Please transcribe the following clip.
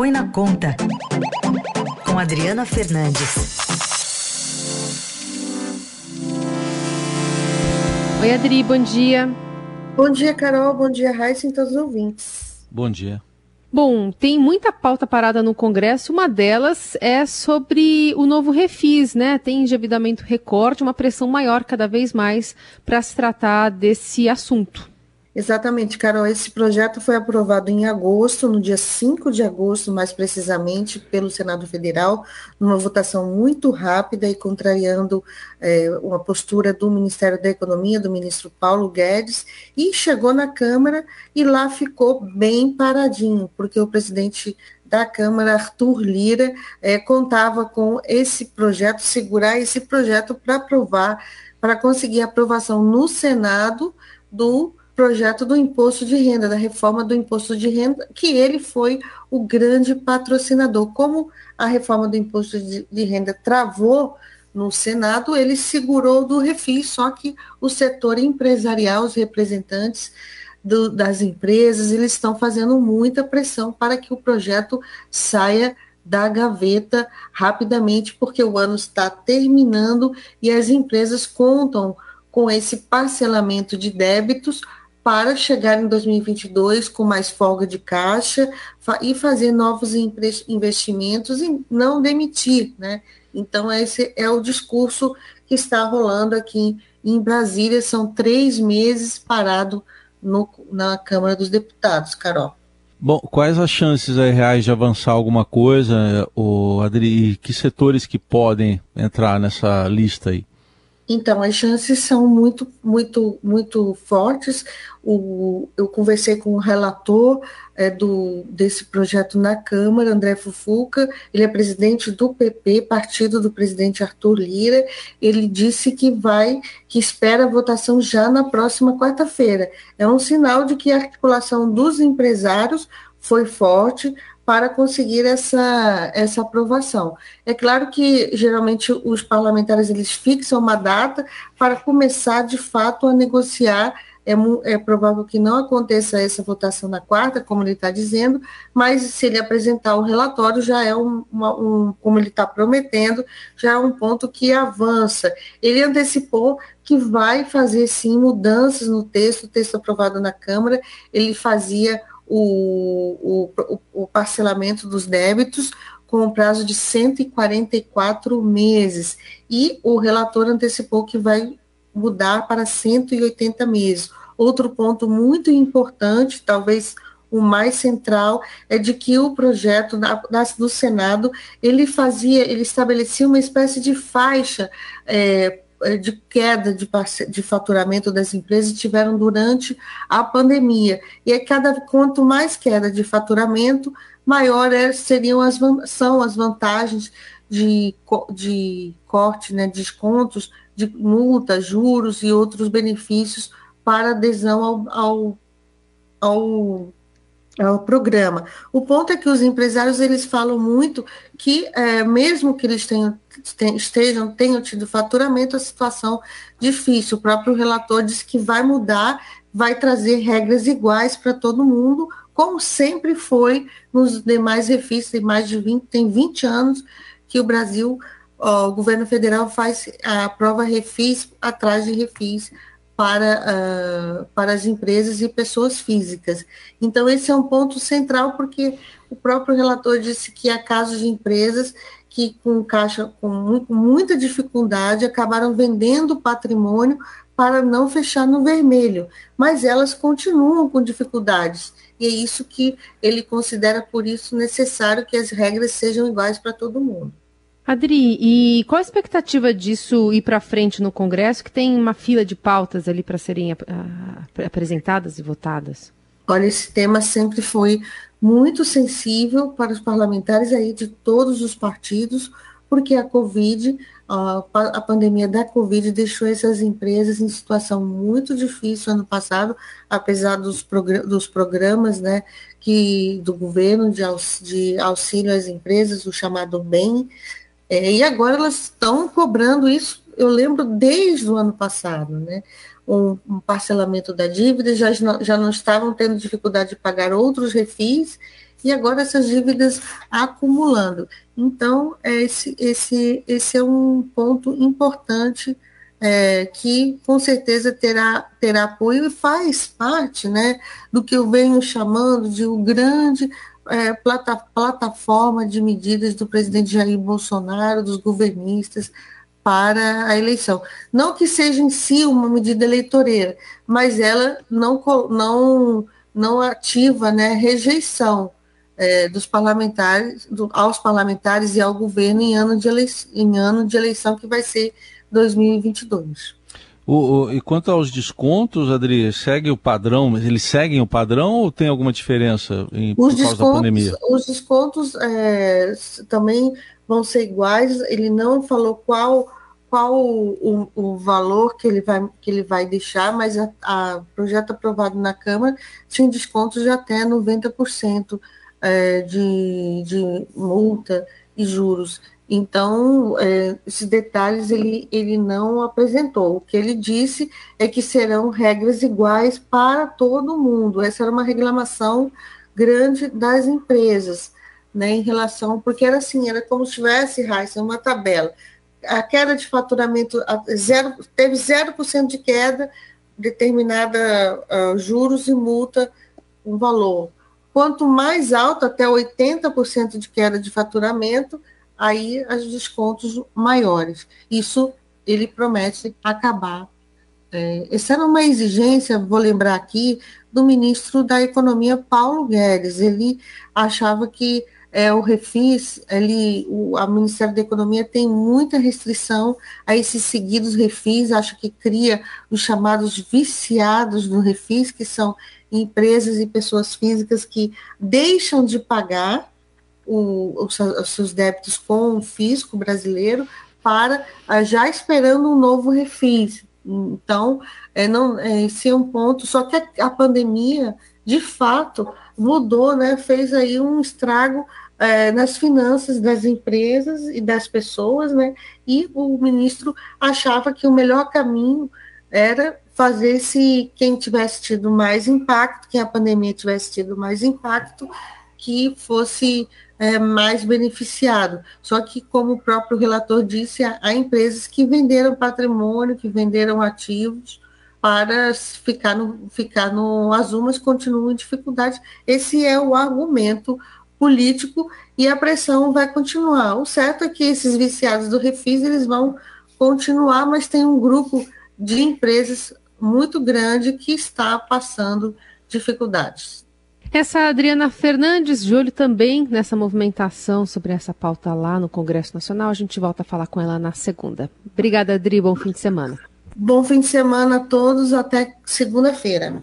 Põe na Conta, com Adriana Fernandes. Oi, Adri, bom dia. Bom dia, Carol. Bom dia, Raíssa e todos os ouvintes. Bom dia. Bom, tem muita pauta parada no Congresso. Uma delas é sobre o novo refis, né? Tem endividamento recorde, uma pressão maior cada vez mais para se tratar desse assunto. Exatamente, Carol. Esse projeto foi aprovado em agosto, no dia 5 de agosto, mais precisamente, pelo Senado Federal, numa votação muito rápida e contrariando é, uma postura do Ministério da Economia, do ministro Paulo Guedes, e chegou na Câmara e lá ficou bem paradinho, porque o presidente da Câmara, Arthur Lira, é, contava com esse projeto, segurar esse projeto para aprovar, para conseguir aprovação no Senado do projeto do imposto de renda, da reforma do imposto de renda, que ele foi o grande patrocinador. Como a reforma do imposto de, de renda travou no Senado, ele segurou do refis, só que o setor empresarial, os representantes do, das empresas, eles estão fazendo muita pressão para que o projeto saia da gaveta rapidamente, porque o ano está terminando e as empresas contam com esse parcelamento de débitos para chegar em 2022 com mais folga de caixa e fazer novos investimentos e não demitir, né? Então, esse é o discurso que está rolando aqui em Brasília. São três meses parado no, na Câmara dos Deputados, Carol. Bom, quais as chances reais de avançar alguma coisa, o Adri, que setores que podem entrar nessa lista aí? Então, as chances são muito, muito, muito fortes. O, eu conversei com o relator é, do, desse projeto na Câmara, André Fufuca, ele é presidente do PP, partido do presidente Arthur Lira. Ele disse que vai, que espera a votação já na próxima quarta-feira. É um sinal de que a articulação dos empresários foi forte, para conseguir essa, essa aprovação. É claro que geralmente os parlamentares eles fixam uma data para começar de fato a negociar. É, é provável que não aconteça essa votação na quarta, como ele está dizendo, mas se ele apresentar o relatório, já é um, uma, um como ele está prometendo, já é um ponto que avança. Ele antecipou que vai fazer sim mudanças no texto, o texto aprovado na Câmara, ele fazia o, o, o parcelamento dos débitos com o prazo de 144 meses. E o relator antecipou que vai mudar para 180 meses. Outro ponto muito importante, talvez o mais central, é de que o projeto da, da, do Senado ele fazia, ele estabelecia uma espécie de faixa é, de queda de, de faturamento das empresas tiveram durante a pandemia. E é cada quanto mais queda de faturamento, maior é, seriam as, são as vantagens de, de corte, né, descontos, de multas, juros e outros benefícios para adesão ao, ao, ao ao programa. O ponto é que os empresários eles falam muito que é, mesmo que eles tenham, estejam tenham tido faturamento, a situação difícil. O próprio relator disse que vai mudar, vai trazer regras iguais para todo mundo, como sempre foi nos demais refis, tem mais de 20, tem 20 anos que o Brasil, ó, o governo federal faz a prova refis atrás de refis para, uh, para as empresas e pessoas físicas. Então, esse é um ponto central, porque o próprio relator disse que há casos de empresas que, com caixa com muita dificuldade, acabaram vendendo patrimônio para não fechar no vermelho, mas elas continuam com dificuldades. E é isso que ele considera, por isso, necessário que as regras sejam iguais para todo mundo. Adri, e qual a expectativa disso ir para frente no Congresso, que tem uma fila de pautas ali para serem ap apresentadas e votadas? Olha, esse tema sempre foi muito sensível para os parlamentares aí de todos os partidos, porque a Covid, a pandemia da Covid deixou essas empresas em situação muito difícil ano passado, apesar dos, dos programas né, que, do governo de, de auxílio às empresas, o chamado BEM, é, e agora elas estão cobrando isso, eu lembro desde o ano passado, né? Um, um, parcelamento da dívida, já, já não estavam tendo dificuldade de pagar outros refis, e agora essas dívidas acumulando. Então, esse, esse, esse é um ponto importante é, que com certeza terá, terá apoio e faz parte né, do que eu venho chamando de um grande é, plata, plataforma de medidas do presidente Jair Bolsonaro, dos governistas, para a eleição. Não que seja em si uma medida eleitoreira, mas ela não, não, não ativa né, rejeição é, dos parlamentares, do, aos parlamentares e ao governo em ano, de eleição, em ano de eleição que vai ser 2022. O, o, e quanto aos descontos, Adri, segue o padrão, eles seguem o padrão ou tem alguma diferença em, por causa da pandemia? Os descontos é, também vão ser iguais, ele não falou qual qual o, o, valor que ele vai, que ele vai deixar, mas o projeto aprovado na Câmara tinha descontos de até 90% é, de, de multa e juros. Então, é, esses detalhes ele, ele não apresentou. O que ele disse é que serão regras iguais para todo mundo. Essa era uma reclamação grande das empresas, né, em relação, porque era assim, era como se tivesse, Raíssa, uma tabela. A queda de faturamento zero, teve 0% de queda, determinada uh, juros e multa, um valor. Quanto mais alto, até 80% de queda de faturamento, aí os descontos maiores. Isso ele promete acabar. É, essa era uma exigência, vou lembrar aqui, do ministro da Economia, Paulo Guedes. Ele achava que é, o refis, ele, o Ministério da Economia tem muita restrição a esses seguidos refis, acha que cria os chamados viciados do refis, que são empresas e pessoas físicas que deixam de pagar o, os, os seus débitos com o fisco brasileiro para ah, já esperando um novo refis. Então, é, não, é, esse é um ponto, só que a, a, pandemia, de fato, mudou, né, fez aí um estrago é, nas finanças das empresas e das pessoas, né, e o ministro achava que o melhor caminho era fazer se quem tivesse tido mais impacto, que a pandemia tivesse tido mais impacto, que fosse é, mais beneficiado. Só que, como o próprio relator disse, há, há empresas que venderam patrimônio, que venderam ativos para ficar no, ficar no azul, mas continuam em dificuldade. Esse é o argumento político e a pressão vai continuar. O certo é que esses viciados do Refis eles vão continuar, mas tem um grupo de empresas muito grande que está passando dificuldades. Essa Adriana Fernandes, de olho também nessa movimentação sobre essa pauta lá no Congresso Nacional. A gente volta a falar com ela na segunda. Obrigada, Adri. Bom fim de semana. Bom fim de semana a todos. Até segunda-feira.